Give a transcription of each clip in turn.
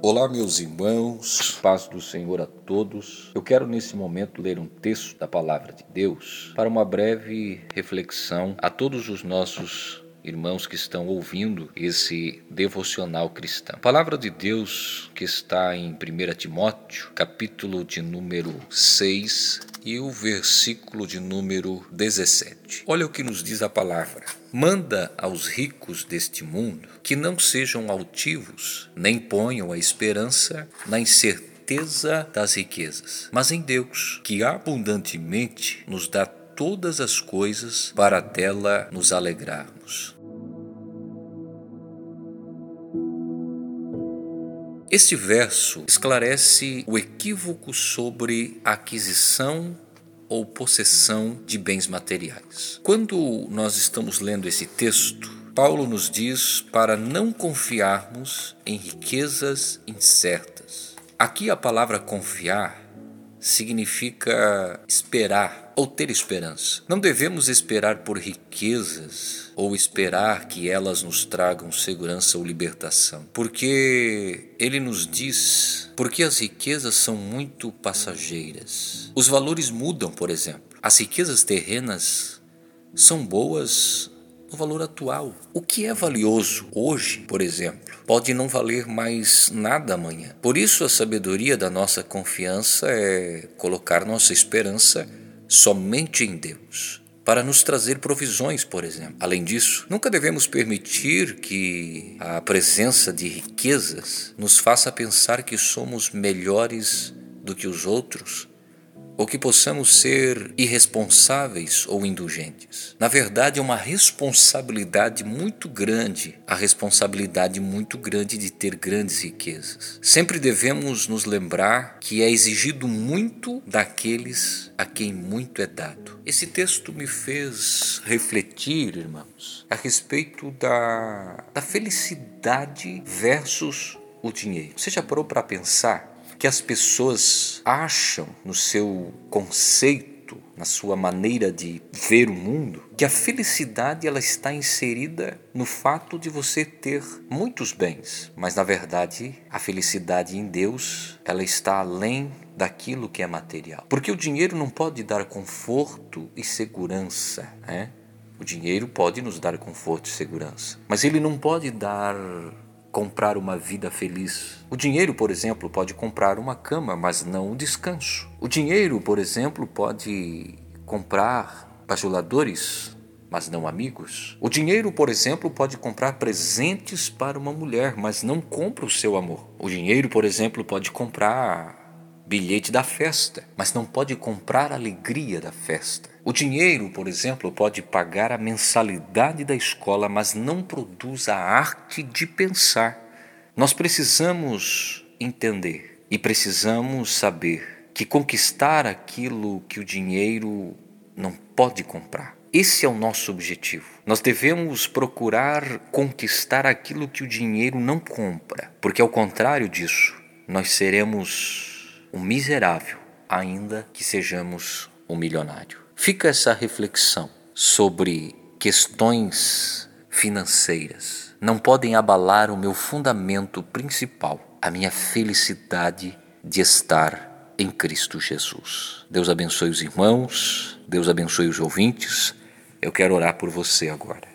Olá, meus irmãos, paz do Senhor a todos. Eu quero nesse momento ler um texto da palavra de Deus para uma breve reflexão a todos os nossos irmãos que estão ouvindo esse devocional cristão. A palavra de Deus que está em 1 Timóteo, capítulo de número 6 e o versículo de número 17. Olha o que nos diz a palavra. Manda aos ricos deste mundo que não sejam altivos, nem ponham a esperança na incerteza das riquezas, mas em Deus, que abundantemente nos dá todas as coisas para dela nos alegrarmos. Este verso esclarece o equívoco sobre a aquisição ou possessão de bens materiais. Quando nós estamos lendo esse texto, Paulo nos diz para não confiarmos em riquezas incertas. Aqui a palavra confiar significa esperar ou ter esperança. Não devemos esperar por riquezas ou esperar que elas nos tragam segurança ou libertação, porque ele nos diz, porque as riquezas são muito passageiras. Os valores mudam, por exemplo. As riquezas terrenas são boas no valor atual. O que é valioso hoje, por exemplo, pode não valer mais nada amanhã. Por isso, a sabedoria da nossa confiança é colocar nossa esperança somente em Deus. Para nos trazer provisões, por exemplo. Além disso, nunca devemos permitir que a presença de riquezas nos faça pensar que somos melhores do que os outros ou que possamos ser irresponsáveis ou indulgentes. Na verdade, é uma responsabilidade muito grande, a responsabilidade muito grande de ter grandes riquezas. Sempre devemos nos lembrar que é exigido muito daqueles a quem muito é dado. Esse texto me fez refletir, irmãos, a respeito da, da felicidade versus o dinheiro. Você já parou para pensar que as pessoas acham no seu conceito, na sua maneira de ver o mundo, que a felicidade ela está inserida no fato de você ter muitos bens, mas na verdade a felicidade em Deus ela está além daquilo que é material, porque o dinheiro não pode dar conforto e segurança, né? O dinheiro pode nos dar conforto e segurança, mas ele não pode dar comprar uma vida feliz. O dinheiro, por exemplo, pode comprar uma cama, mas não um descanso. O dinheiro, por exemplo, pode comprar bajuladores, mas não amigos. O dinheiro, por exemplo, pode comprar presentes para uma mulher, mas não compra o seu amor. O dinheiro, por exemplo, pode comprar bilhete da festa, mas não pode comprar a alegria da festa. O dinheiro, por exemplo, pode pagar a mensalidade da escola, mas não produz a arte de pensar. Nós precisamos entender e precisamos saber que conquistar aquilo que o dinheiro não pode comprar. Esse é o nosso objetivo. Nós devemos procurar conquistar aquilo que o dinheiro não compra, porque ao contrário disso, nós seremos um miserável, ainda que sejamos um milionário. Fica essa reflexão sobre questões financeiras. Não podem abalar o meu fundamento principal, a minha felicidade de estar em Cristo Jesus. Deus abençoe os irmãos, Deus abençoe os ouvintes. Eu quero orar por você agora.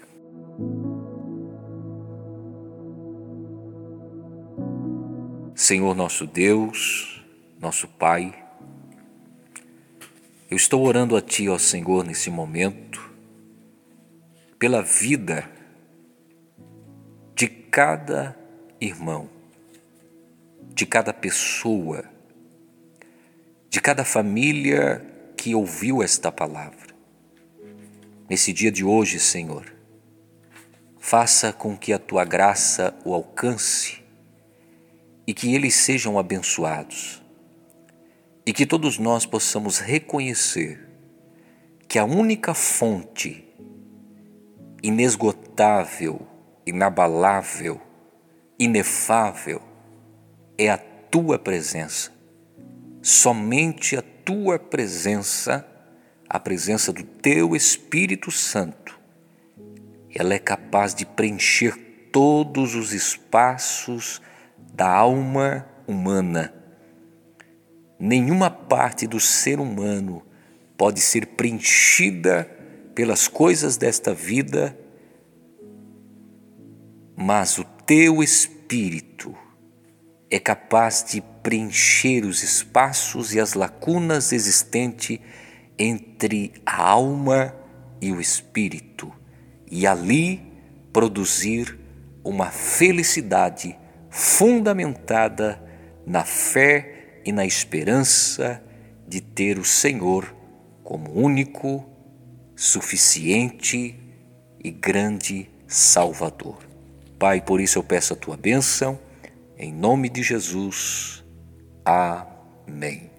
Senhor nosso Deus, nosso Pai, eu estou orando a Ti, ó Senhor, nesse momento, pela vida de cada irmão, de cada pessoa, de cada família que ouviu esta palavra. Nesse dia de hoje, Senhor, faça com que a Tua graça o alcance e que eles sejam abençoados e que todos nós possamos reconhecer que a única fonte inesgotável, inabalável, inefável é a tua presença. Somente a tua presença, a presença do teu Espírito Santo, ela é capaz de preencher todos os espaços da alma humana. Nenhuma parte do ser humano pode ser preenchida pelas coisas desta vida, mas o teu espírito é capaz de preencher os espaços e as lacunas existentes entre a alma e o espírito, e ali produzir uma felicidade fundamentada na fé e na esperança de ter o Senhor como único, suficiente e grande Salvador. Pai, por isso eu peço a tua bênção, em nome de Jesus. Amém.